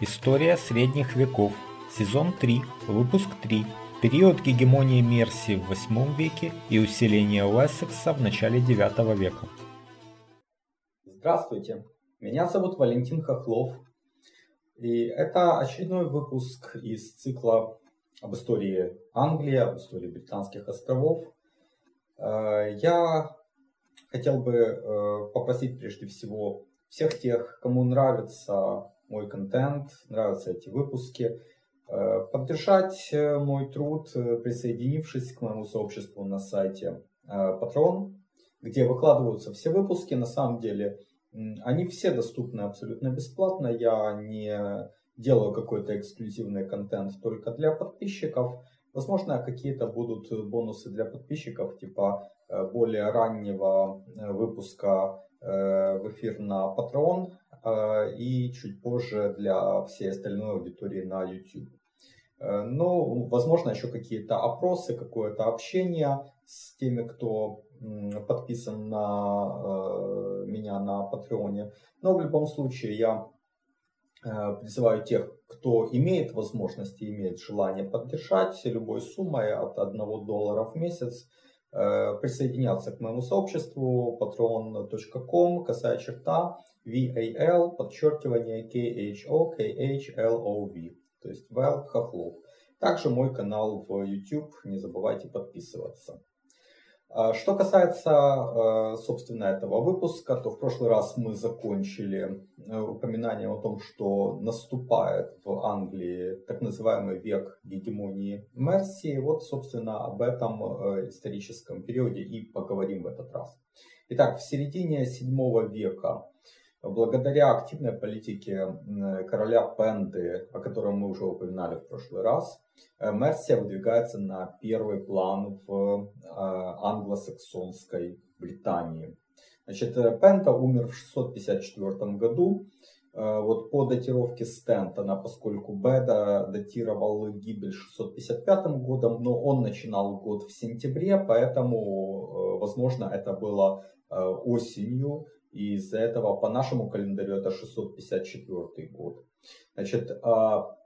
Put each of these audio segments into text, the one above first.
История средних веков. Сезон 3. Выпуск 3. Период гегемонии Мерсии в VIII веке и усиления Уэссекса в начале IX века. Здравствуйте, меня зовут Валентин Хохлов, и это очередной выпуск из цикла об истории Англии, об истории Британских островов. Э, я хотел бы э, попросить прежде всего всех тех, кому нравится мой контент, нравятся эти выпуски, э, поддержать э, мой труд, присоединившись к моему сообществу на сайте Patreon, где выкладываются все выпуски. На самом деле они все доступны абсолютно бесплатно. Я не делаю какой-то эксклюзивный контент только для подписчиков. Возможно, какие-то будут бонусы для подписчиков, типа Э, более раннего э, выпуска э, в эфир на Patreon и чуть позже для всей остальной аудитории на YouTube. Ну, возможно, еще какие-то опросы, какое-то общение с теми, кто подписан на меня на Патреоне. Но в любом случае я призываю тех, кто имеет возможность и имеет желание поддержать любой суммой от 1 доллара в месяц Э, присоединяться к моему сообществу patreon.com, косая черта, VAL, подчеркивание KHO, KHLOV, то есть Вэл Хохлов. Также мой канал в YouTube, не забывайте подписываться. А, что касается, а, собственно, этого выпуска, то в прошлый раз мы закончили э, упоминанием о том, что наступает в Англии так называемый век гегемонии Мерсии. Вот, собственно, об этом э, историческом периоде и поговорим в этот раз. Итак, в середине 7 века Благодаря активной политике короля Пенды, о котором мы уже упоминали в прошлый раз, Мерсия выдвигается на первый план в э, англосаксонской Британии. Значит, э, Пента умер в 654 году. Вот по датировке Стентона, поскольку Беда датировал гибель 655 годом, но он начинал год в сентябре, поэтому, возможно, это было осенью и из-за этого по нашему календарю это 654 год. Значит, а,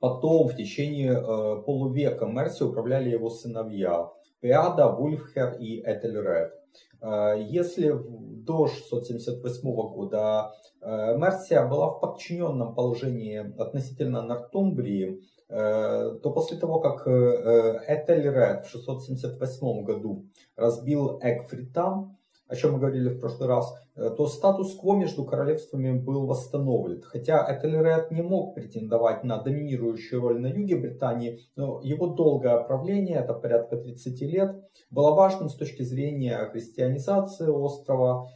потом в течение э, полувека Мерси управляли его сыновья Пеада, Вульфхер и Этельред. Э, если до 678 года э, Мерсия была в подчиненном положении относительно Нортумбрии, то после того, как Этельред в 678 году разбил Экфрита, о чем мы говорили в прошлый раз, э, то статус-кво между королевствами был восстановлен. Хотя Этельред не мог претендовать на доминирующую роль на юге Британии, но его долгое правление, это порядка 30 лет, было важным с точки зрения христианизации острова.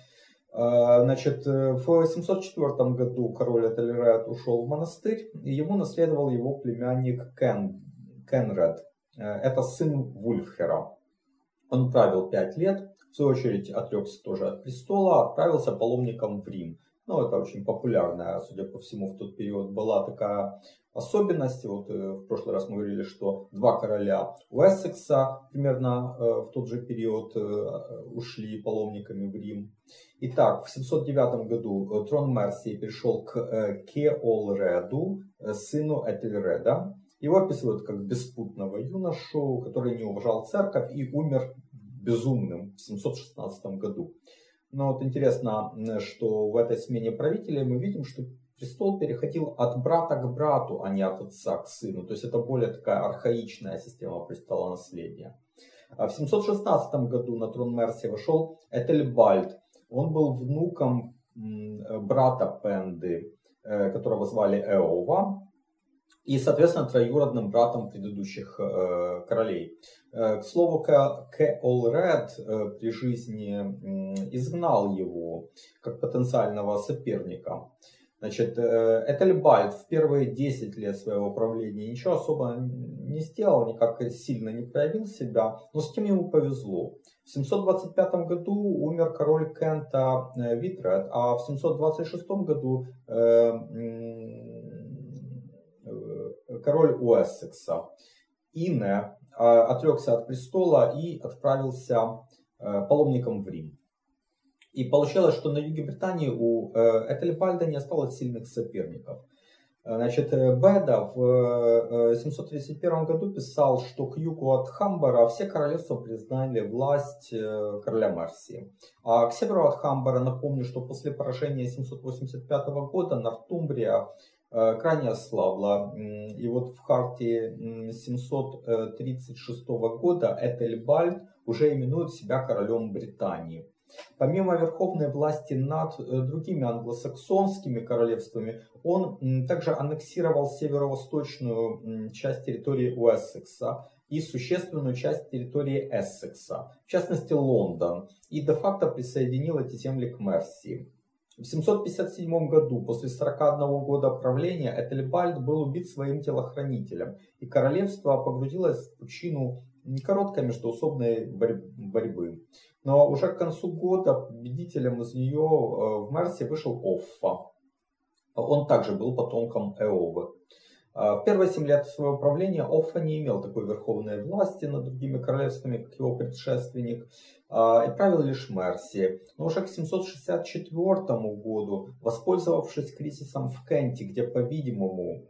Э, значит, э, в 704 году король Этельред ушел в монастырь, и ему наследовал его племянник Кен, Кенред. Это сын Вульфхера. Он правил 5 лет, в свою очередь отрекся тоже от престола, отправился паломником в Рим. Ну, это очень популярная, судя по всему, в тот период была такая особенность. Вот э, в прошлый раз мы говорили, что два короля Уэссекса примерно э, в тот же период э, ушли паломниками в Рим. Итак, в 709 году трон Мерсии перешел к Кеолреду, сыну Этельреда. Его описывают как беспутного юношу, который не уважал церковь и умер безумным в 716 году. Но вот интересно, что в этой смене правителей мы видим, что престол переходил от брата к брату, а не от отца к сыну. То есть это более такая архаичная система престола наследия. А в 716 году на трон Мерси вошел Этельбальд. Он был внуком брата Пенды, э, которого звали Эова и, соответственно, троюродным братом предыдущих э, королей. Э, к слову, Кеолред э, при жизни э, изгнал его как потенциального соперника. Значит, э, Этельбальд в первые 10 лет своего правления ничего особо не сделал, никак сильно не проявил себя, но с тем ему повезло. В 725 году умер король Кента э, Витред, а в 726 году э, король Уэссекса. Ине а, отрекся от престола и отправился э, паломником в Рим. И получалось, что на юге Британии у э, Этельбальда не осталось сильных соперников. Значит, Беда в 731 году писал, что к югу от Хамбара все королевства признали власть короля Марсии. А к северу от Хамбара, напомню, что после поражения 785 года Нортумбрия Э, крайне ослабла. И вот в харте 736 года Этельбальд уже именует себя королем Британии. Помимо верховной власти над э, другими англосаксонскими королевствами, он также аннексировал северо-восточную часть территории Уэссекса и существенную часть территории Эссекса, в частности Лондон, и де-факто присоединил эти земли к Мерсии. В 757 году, после 41 года правления, Этельбальд был убит своим телохранителем, и королевство погрузилось в пучину короткой междоусобной борьбы. Но уже к концу года победителем из нее э, в Мерсе вышел Оффа. Он также был потомком Эовы. А, в первые семь лет своего правления Оффа не имел такой верховной власти над другими королевствами, как его предшественник, а, и правил лишь Мерсией. Но уже к 764 году, воспользовавшись кризисом в Кенте, где, по-видимому,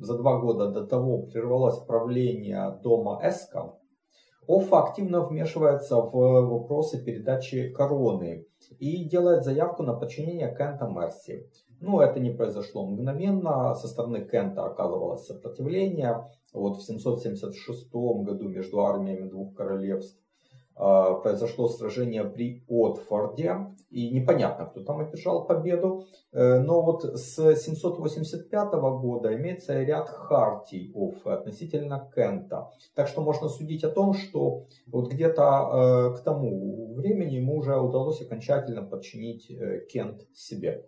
за два года до того прервалось правление дома Эска, Оффа активно вмешивается в вопросы передачи короны и делает заявку на подчинение Кента Мерси. Но это не произошло мгновенно. Со стороны Кента оказывалось сопротивление. Вот в 776 году между армиями двух королевств произошло сражение при Отфорде, и непонятно, кто там одержал победу, э, но вот с 785 года имеется ряд хартий Оффы относительно Кента, так что можно судить о том, что вот где-то э, к тому времени ему уже удалось окончательно подчинить э, Кент себе.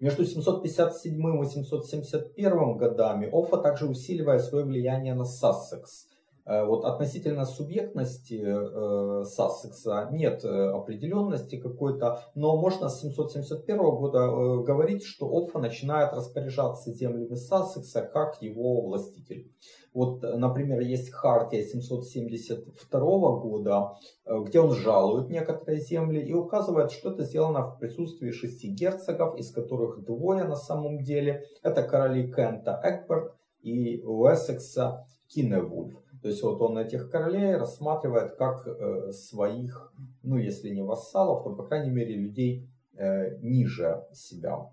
Между 757 и 771 годами Оффа также усиливает свое влияние на Сассекс. Э, вот относительно субъектности э, Сассекса нет э, определенности какой-то, но можно с 771 года э, говорить, что Оффа начинает распоряжаться землями Сассекса как его властитель. Вот, например, есть Хартия 772 года, э, где он жалует некоторые земли и указывает, что это сделано в присутствии шести герцогов, из которых двое на самом деле. Это короли Кента Экберт и Уэссекса Киневульф. То есть вот он этих королей рассматривает как э, своих, ну если не вассалов, то по крайней мере людей э, ниже себя.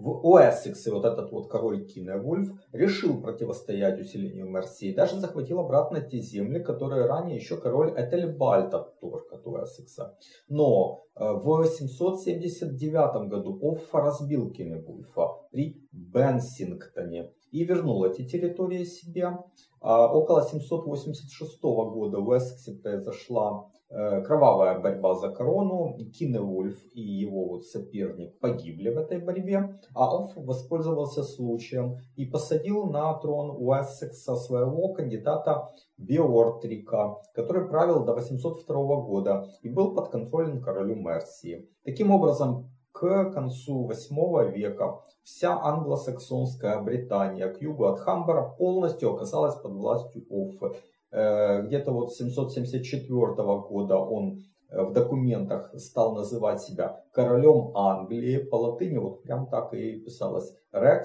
В Уэссексе вот этот вот король Киневульф решил противостоять усилению Мерсии, даже захватил обратно те земли, которые ранее еще король Этельбальд отторг от Уэссекса. Но э, в 779 году Оффа разбил Киневульфа при Бенсингтоне и вернул эти территории себе. А около 786 года в Уэссексе произошла Э, кровавая борьба за корону. Киневольф и его вот соперник погибли в этой борьбе, а Офф воспользовался случаем и посадил на трон Уэссекса своего кандидата Биортрика, который правил до 802 года и был подконтролен королю Мерсии. Таким образом, к концу 8 века вся англосаксонская Британия к югу от Хамбара полностью оказалась под властью Оффа. Э, где-то вот с 774 года он э, в документах стал называть себя королем Англии. По латыни вот прям так и писалось. Rex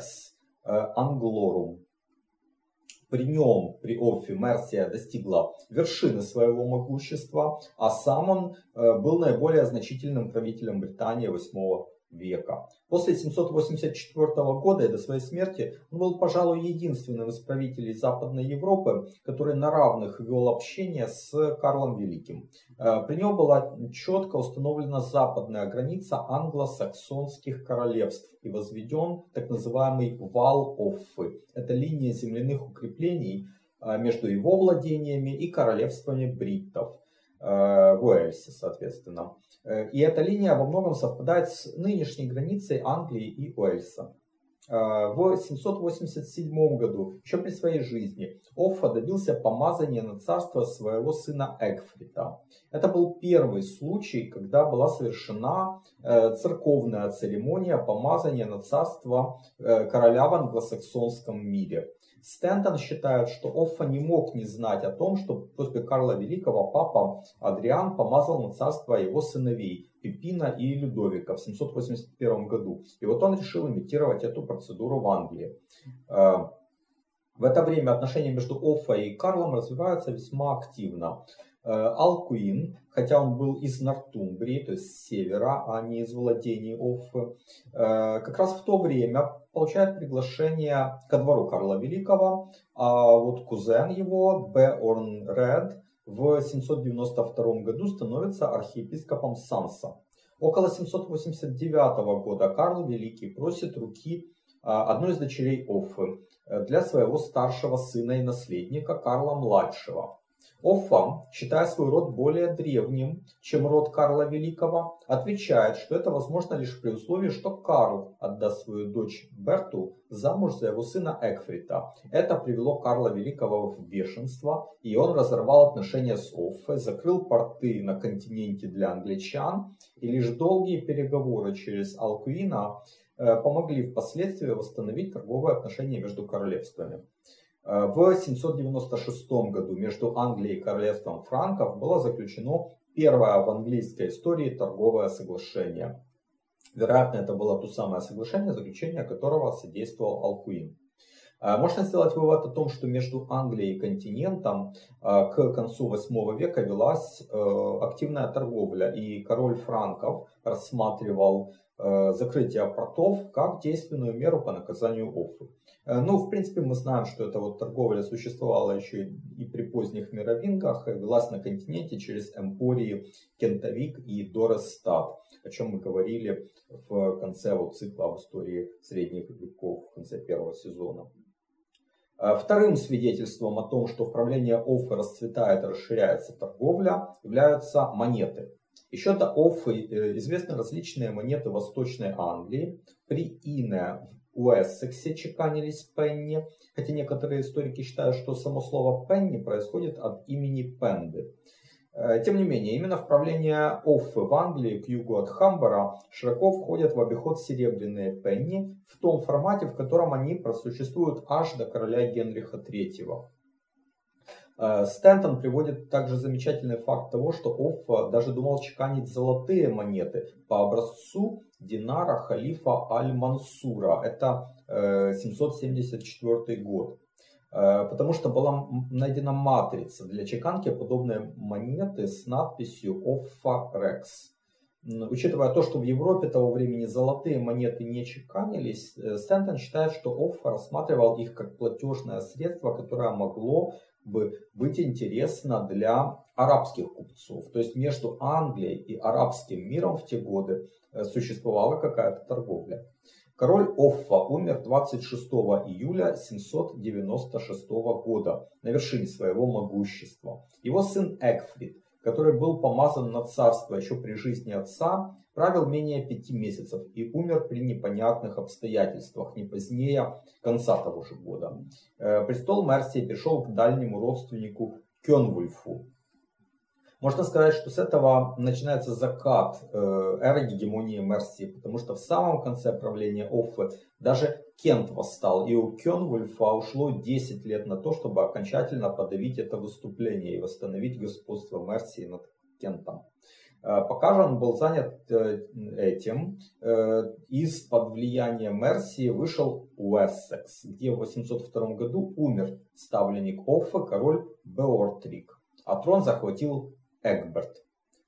Anglorum. При нем, при Оффе, Мерсия достигла вершины своего могущества, а сам он э, был наиболее значительным правителем Британии 8 века. После 784 года и до своей смерти он был, пожалуй, единственным из правителей Западной Европы, который на равных вел общение с Карлом Великим. Э, при нем была четко установлена западная граница англосаксонских королевств и возведен так называемый вал Оффы. Это линия земляных укреплений э, между его владениями и королевствами бриттов э, в Уэльсе, соответственно. Э, и эта линия во многом совпадает с нынешней границей Англии и Уэльса. Э, в 787 году, еще при своей жизни, Оффа добился помазания на царство своего сына Эгфрита. Это был первый случай, когда была совершена э, церковная церемония помазания на царство короля в англосаксонском мире. Стентон считает, что Оффа не мог не знать о том, что после Карла Великого папа Адриан помазал на царство его сыновей Пипина и Людовика в 781 году. И вот он решил имитировать эту процедуру в Англии. Э, в это время отношения между Оффа и Карлом развиваются весьма активно. Э, Алкуин, хотя он был из Нортумбрии, то есть с севера, а не из владений Оффы, э, как раз в то время получает приглашение ко двору Карла Великого, а вот кузен его, Беорн Ред, в 792 году становится архиепископом Санса. Около 789 года Карл Великий просит руки а, одной из дочерей Оффы э, для своего старшего сына и наследника Карла Младшего. Оффа, считая свой род более древним, чем род Карла Великого, отвечает, что это возможно лишь при условии, что Карл отдаст свою дочь Берту замуж за его сына Экфрита. Это привело Карла Великого в бешенство, и он разорвал отношения с Оффой, закрыл порты на континенте для англичан, и лишь долгие переговоры через Алкуина э, помогли впоследствии восстановить торговые отношения между королевствами. Э, в 796 году между Англией и королевством франков было заключено первое в английской истории торговое соглашение. Вероятно, это было то самое соглашение, заключение которого содействовал Алкуин. Э, можно сделать вывод о том, что между Англией и континентом э, к концу 8 века велась активная торговля, и король франков рассматривал закрытие портов как действенную меру по наказанию Оффы. Э, ну, в принципе, мы знаем, что эта вот торговля существовала еще и при поздних мировингах, велась на континенте через эмпории Кентавик и Дорестат, о чем мы говорили в конце вот цикла об истории средних веков, в конце первого сезона. Э, вторым свидетельством о том, что в правлении Оффы расцветает и расширяется торговля, являются монеты. Еще до Оффы э, известны различные монеты Восточной Англии. При Ине Уэссексе чеканились пенни, хотя некоторые историки считают, что само слово пенни происходит от имени Пенды. Э, тем не менее, именно в правление Оффы в Англии к югу от Хамбара широко входят в обиход серебряные пенни в том формате, в котором они просуществуют аж до короля Генриха III. Э, Стэнтон приводит также замечательный факт того, что Оффа даже думал чеканить золотые монеты по образцу динара халифа Аль-Мансура. Это 774 э, год. Э, потому что была найдена матрица для чеканки подобной монеты с надписью Offa Rex. Учитывая то, что в Европе того времени золотые монеты не чеканились, Стэнтон считает, что Оффа рассматривал их как платежное средство, которое могло бы быть интересно для арабских купцов. То есть между Англией и арабским миром в те годы э, существовала какая-то торговля. Король Оффа умер 26 июля 796 года на вершине своего могущества. Его сын Экфрид, который был помазан на царство еще при жизни отца, правил менее пяти месяцев и умер при непонятных обстоятельствах не позднее конца того же года. Э, престол Мерсии перешел к дальнему родственнику Кенвульфу. Можно сказать, что с этого начинается закат э, эры гегемонии Мерсии, потому что в самом конце правления Оффы даже Кент восстал, и у Кенвульфа ушло 10 лет на то, чтобы окончательно подавить это выступление и восстановить господство Мерсии над Кентом. Э, пока же он был занят э, этим, э, из-под влияния Мерсии вышел Уэссекс, где в 802 году умер ставленник Оффа, король Беортрик, а трон захватил Эгберт.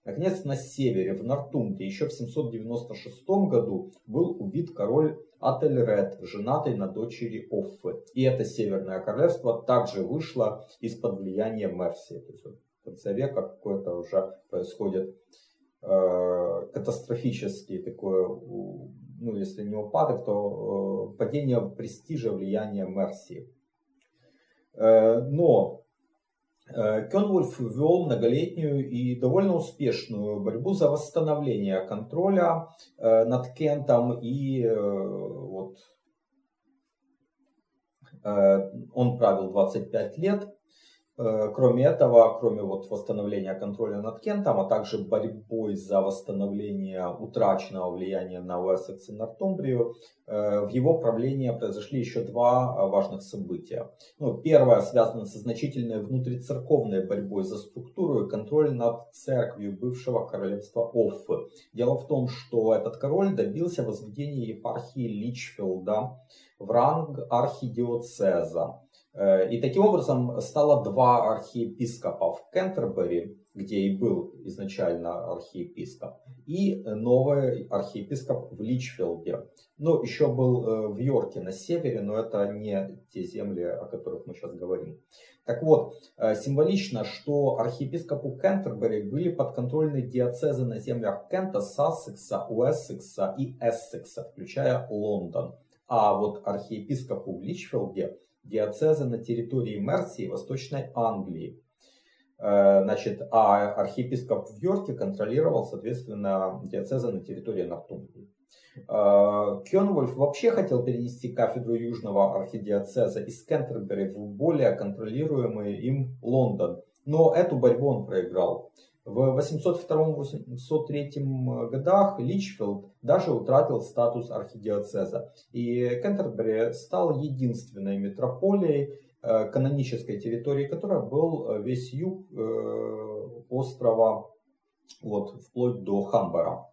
Наконец, на севере, в Нортумде, еще в 796 году был убит король Ательред, женатый на дочери Оффы. И это Северное Королевство также вышло из-под влияния Мерсии. То есть конце века какое-то уже происходит Э, катастрофический такой, ну если не упадок, то э, падение престижа, влияния Мерсии. Э, но Кенвульф вел многолетнюю и довольно успешную борьбу за восстановление контроля над Кентом и вот он правил 25 лет Э, кроме этого, кроме вот восстановления контроля над Кентом, а также борьбой за восстановление утраченного влияния на Уэссекс и Нортумбрию, э, в его правлении произошли еще два э, важных события. Ну, первое связано со значительной внутрицерковной борьбой за структуру и контроль над церковью бывшего королевства Оффы. Дело в том, что этот король добился возведения епархии Личфилда в ранг архидиоцеза. Э, и таким образом стало два архиепископа в Кентербери, где и был изначально архиепископ, и новый архиепископ в Личфилде. Ну, еще был э, в Йорке на севере, но это не те земли, о которых мы сейчас говорим. Так вот, э, символично, что архиепископу Кентербери были подконтрольны диацезы на землях Кента, Сассекса, Уэссекса и Эссекса, включая Лондон. А вот архиепископу в Личфилде диацеза на территории Мерсии Восточной Англии. Э, значит, а архиепископ в Йорке контролировал, соответственно, диацеза на территории Нортумбрии. Э, Кёнвольф вообще хотел перенести кафедру Южного архидиацеза из Кентербери в более контролируемый им Лондон. Но эту борьбу он проиграл. В 802-803 годах Личфилд даже утратил статус архидиоцеза, и Кентербери стал единственной метрополией э, канонической территории, которая был э, весь юг э, острова, вот, вплоть до Хамбера.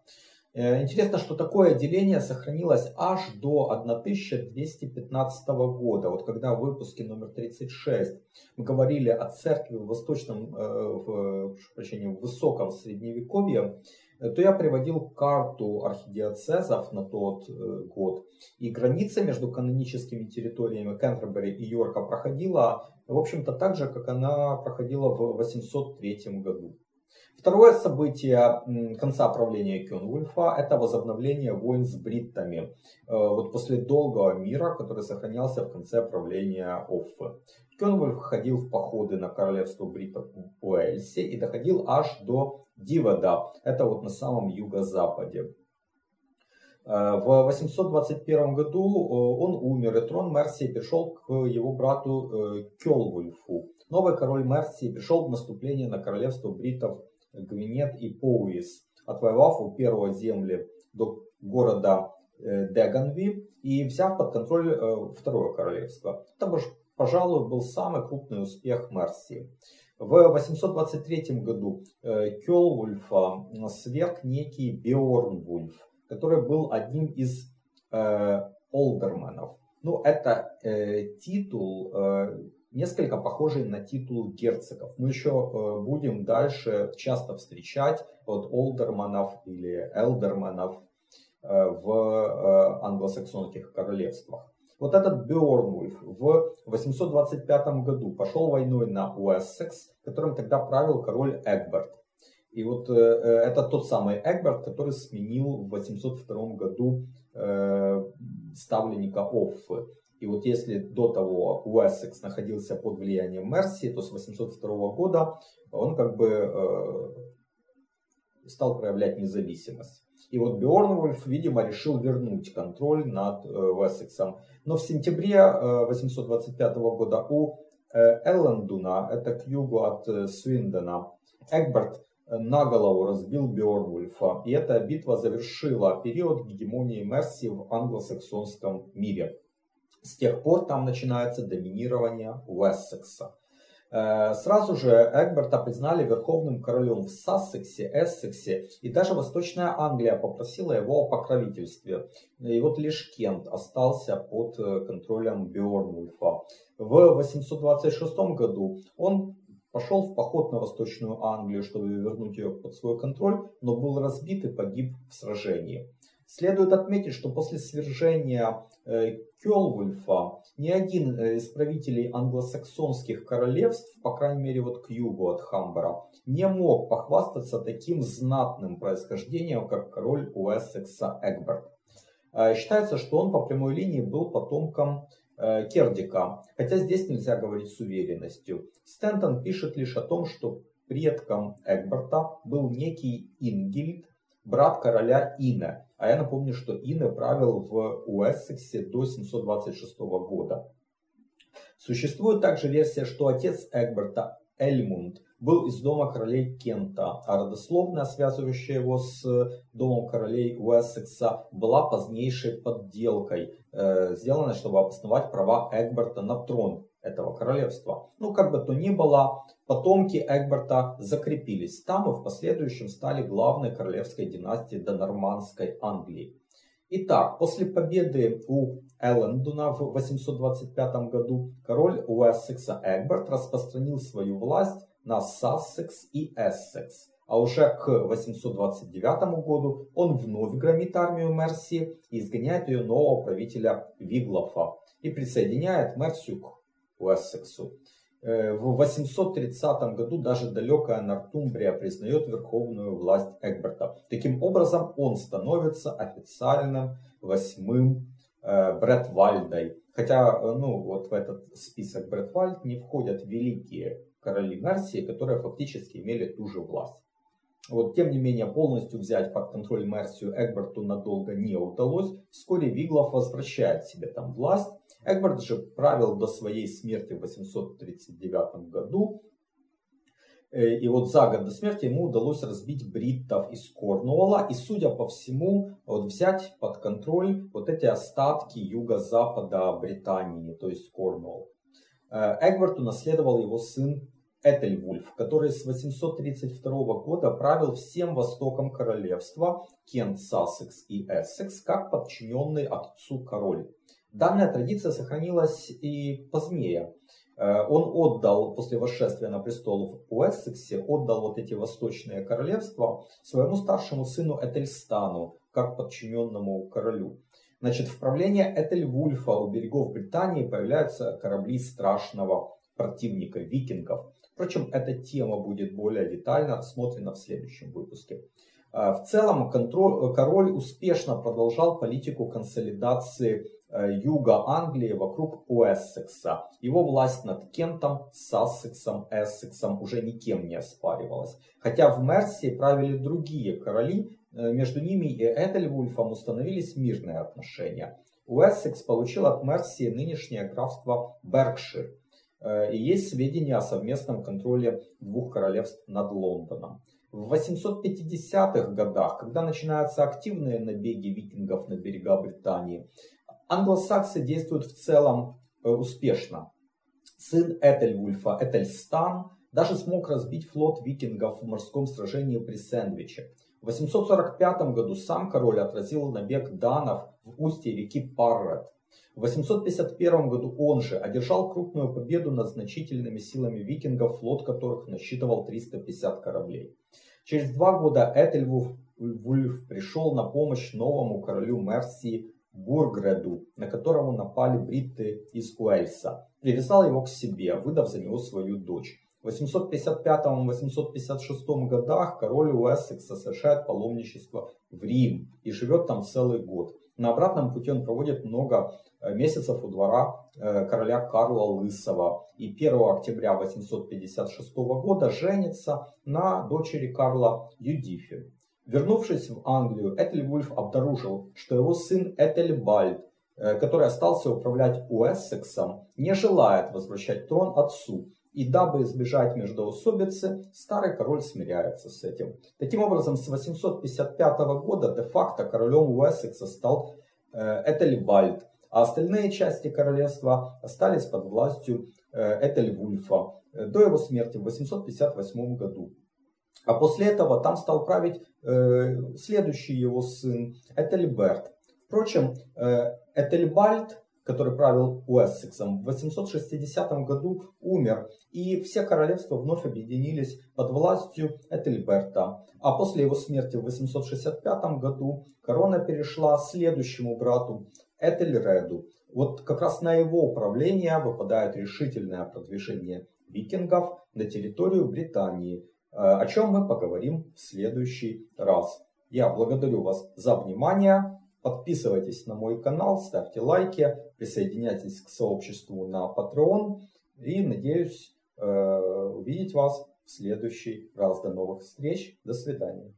Э, интересно, что такое деление сохранилось аж до 1215 года. Вот когда в выпуске номер 36 мы говорили о церкви в восточном, э, в, прощения, в высоком средневековье, э, то я приводил карту архидиоцезов на тот год. И граница между каноническими территориями Кентербери и Йорка проходила, в общем-то, так же, как она проходила в 803 году. Второе событие конца правления Кёнвульфа – это возобновление войн с бриттами. Э, вот после долгого мира, который сохранялся в конце правления Оффы. Кёнвульф ходил в походы на королевство бриттов в Уэльсе и доходил аж до Дивода. Это вот на самом юго-западе. Э, в 821 году э, он умер, и трон Мерсии перешел к его брату Кёлвульфу. Новый король Мерсии пришел в наступление на королевство бритов Гвинет и Поуис, отвоевав у первого земли до города э, Деганви и взяв под контроль э, второе королевство. Это, пожалуй, был самый крупный успех Мерсии. В 823 году э, Кёлвульфа сверг некий Биорнвульф, который был одним из олдерменов. Ну, это титул несколько похожий на титул герцогов. Мы еще э, будем дальше часто встречать от олдерманов или элдерманов э, в э, англосаксонских королевствах. Вот этот Бёрнвульф в 825 году пошел войной на Уэссекс, которым тогда правил король Эгберт. И вот это тот самый Эгберт, который сменил в 802 году ставленника Оффы. И вот если до того Уэссекс находился под влиянием Мерси, то с 802 года он как бы э, стал проявлять независимость. И вот Бёрнвольф, видимо, решил вернуть контроль над э, Уэссексом. Но в сентябре э, 825 года у э, Эллендуна, это к югу от э, Свиндена, Эгберт на голову разбил Бёрнвульфа. И эта битва завершила период гегемонии Мерси в англосаксонском мире. С тех пор там начинается доминирование Уэссекса. Э, сразу же Эгберта признали верховным королем в Сассексе, Эссексе, и даже Восточная Англия попросила его о покровительстве. И вот лишь Кент остался под э, контролем Бьорнульфа. В 826 году он пошел в поход на Восточную Англию, чтобы вернуть ее под свой контроль, но был разбит и погиб в сражении. Следует отметить, что после свержения э, Кёлвульфа ни один э, из правителей англосаксонских королевств, по крайней мере вот к югу от Хамбера, не мог похвастаться таким знатным происхождением, как король Уэссекса Эгберт. Э, считается, что он по прямой линии был потомком Кердика, хотя здесь нельзя говорить с уверенностью. Стентон пишет лишь о том, что предком Эгберта был некий Ингильд, брат короля Ина. А я напомню, что Ина правил в Уэссексе до 726 года. Существует также версия, что отец Эгберта Эльмунд был из дома королей Кента, а родословная, связывающая его с домом королей Уэссекса, была позднейшей подделкой, э, сделанной, чтобы обосновать права Эгберта на трон этого королевства. Ну, как бы то ни было, потомки Эгберта закрепились там и в последующем стали главной королевской династией донормандской Англии. Итак, после победы у Эллендуна в 825 году король Уэссекса Эгберт распространил свою власть на Сассекс и Эссекс. А уже к 829 году он вновь громит армию Мерсии и изгоняет ее нового правителя Виглофа и присоединяет Мерсию к Уэссексу. Э, в 830 году даже далекая Нортумбрия признает верховную власть Эгберта. Таким образом, он становится официальным восьмым э, Бретвальдой. Хотя э, ну, вот в этот список Бретвальд не входят великие короли Мерсии, которые фактически имели ту же власть. Вот, тем не менее, полностью взять под контроль Мерсию Эгберту надолго не удалось. Вскоре Виглов возвращает себе там власть. Эгберт же правил до своей смерти в 839 году. Э, и вот за год до смерти ему удалось разбить бриттов из Корнуолла и, судя по всему, вот взять под контроль вот эти остатки юго-запада Британии, то есть Корнуолл. Э, Эгберту наследовал его сын Этельвульф, который с 832 года правил всем востоком королевства, Кент, Сассекс и Эссекс, как подчиненный отцу король. Данная традиция сохранилась и позднее. Э, он отдал, после восшествия на престол в Уэссексе, отдал вот эти восточные королевства своему старшему сыну Этельстану, как подчиненному королю. Значит, в правление Этельвульфа у берегов Британии появляются корабли страшного противника, викингов. Впрочем, эта тема будет более детально рассмотрена в следующем выпуске. А, в целом контроль, король успешно продолжал политику консолидации э, юга Англии вокруг Уэссекса. Его власть над Кентом, Сассексом, Эссексом уже никем не оспаривалась. Хотя в Мерсии правили другие короли, э, между ними и Этельвульфом установились мирные отношения. Уэссекс получил от Мерсии нынешнее графство Беркшир. Э, и есть сведения о совместном контроле двух королевств над Лондоном. В 850-х годах, когда начинаются активные набеги викингов на берега Британии, англосаксы действуют в целом э, успешно. Сын Этельвульфа, Этельстан, даже смог разбить флот викингов в морском сражении при Сэндвиче. В 845 году сам король отразил набег данов в устье реки Паррет. В 851 году он же одержал крупную победу над значительными силами викингов, флот которых насчитывал 350 кораблей. Через два года Этельвульф пришел на помощь новому королю Мерсии Бургреду, на которого напали бритты из Уэльса. Привязал его к себе, выдав за него свою дочь. В 855-856 годах король Уэссекса совершает паломничество в Рим и живет там целый год. На обратном пути он проводит много Э, месяцев у двора э, короля Карла Лысого. И 1 октября 856 года женится на дочери Карла Юдифи. Вернувшись в Англию, Этельвульф обнаружил, что его сын Этельбальд, э, который остался управлять Уэссексом, не желает возвращать трон отцу. И дабы избежать междоусобицы, старый король смиряется с этим. Таким образом, с 855 года де-факто королем Уэссекса стал Этельбальд, а остальные части королевства остались под властью э, Этельвульфа э, до его смерти в 858 году. А после этого там стал править э, следующий его сын Этельберт. Впрочем, Этельбальд, который правил Уэссексом, в 860 году умер, и все королевства вновь объединились под властью Этельберта. А после его смерти в 865 году корона перешла следующему брату Этельреду. Вот как раз на его управление выпадает решительное продвижение викингов на территорию Британии, э, о чем мы поговорим в следующий раз. Я благодарю вас за внимание. Подписывайтесь на мой канал, ставьте лайки, присоединяйтесь к сообществу на Patreon и надеюсь э, увидеть вас в следующий раз. До новых встреч, до свидания.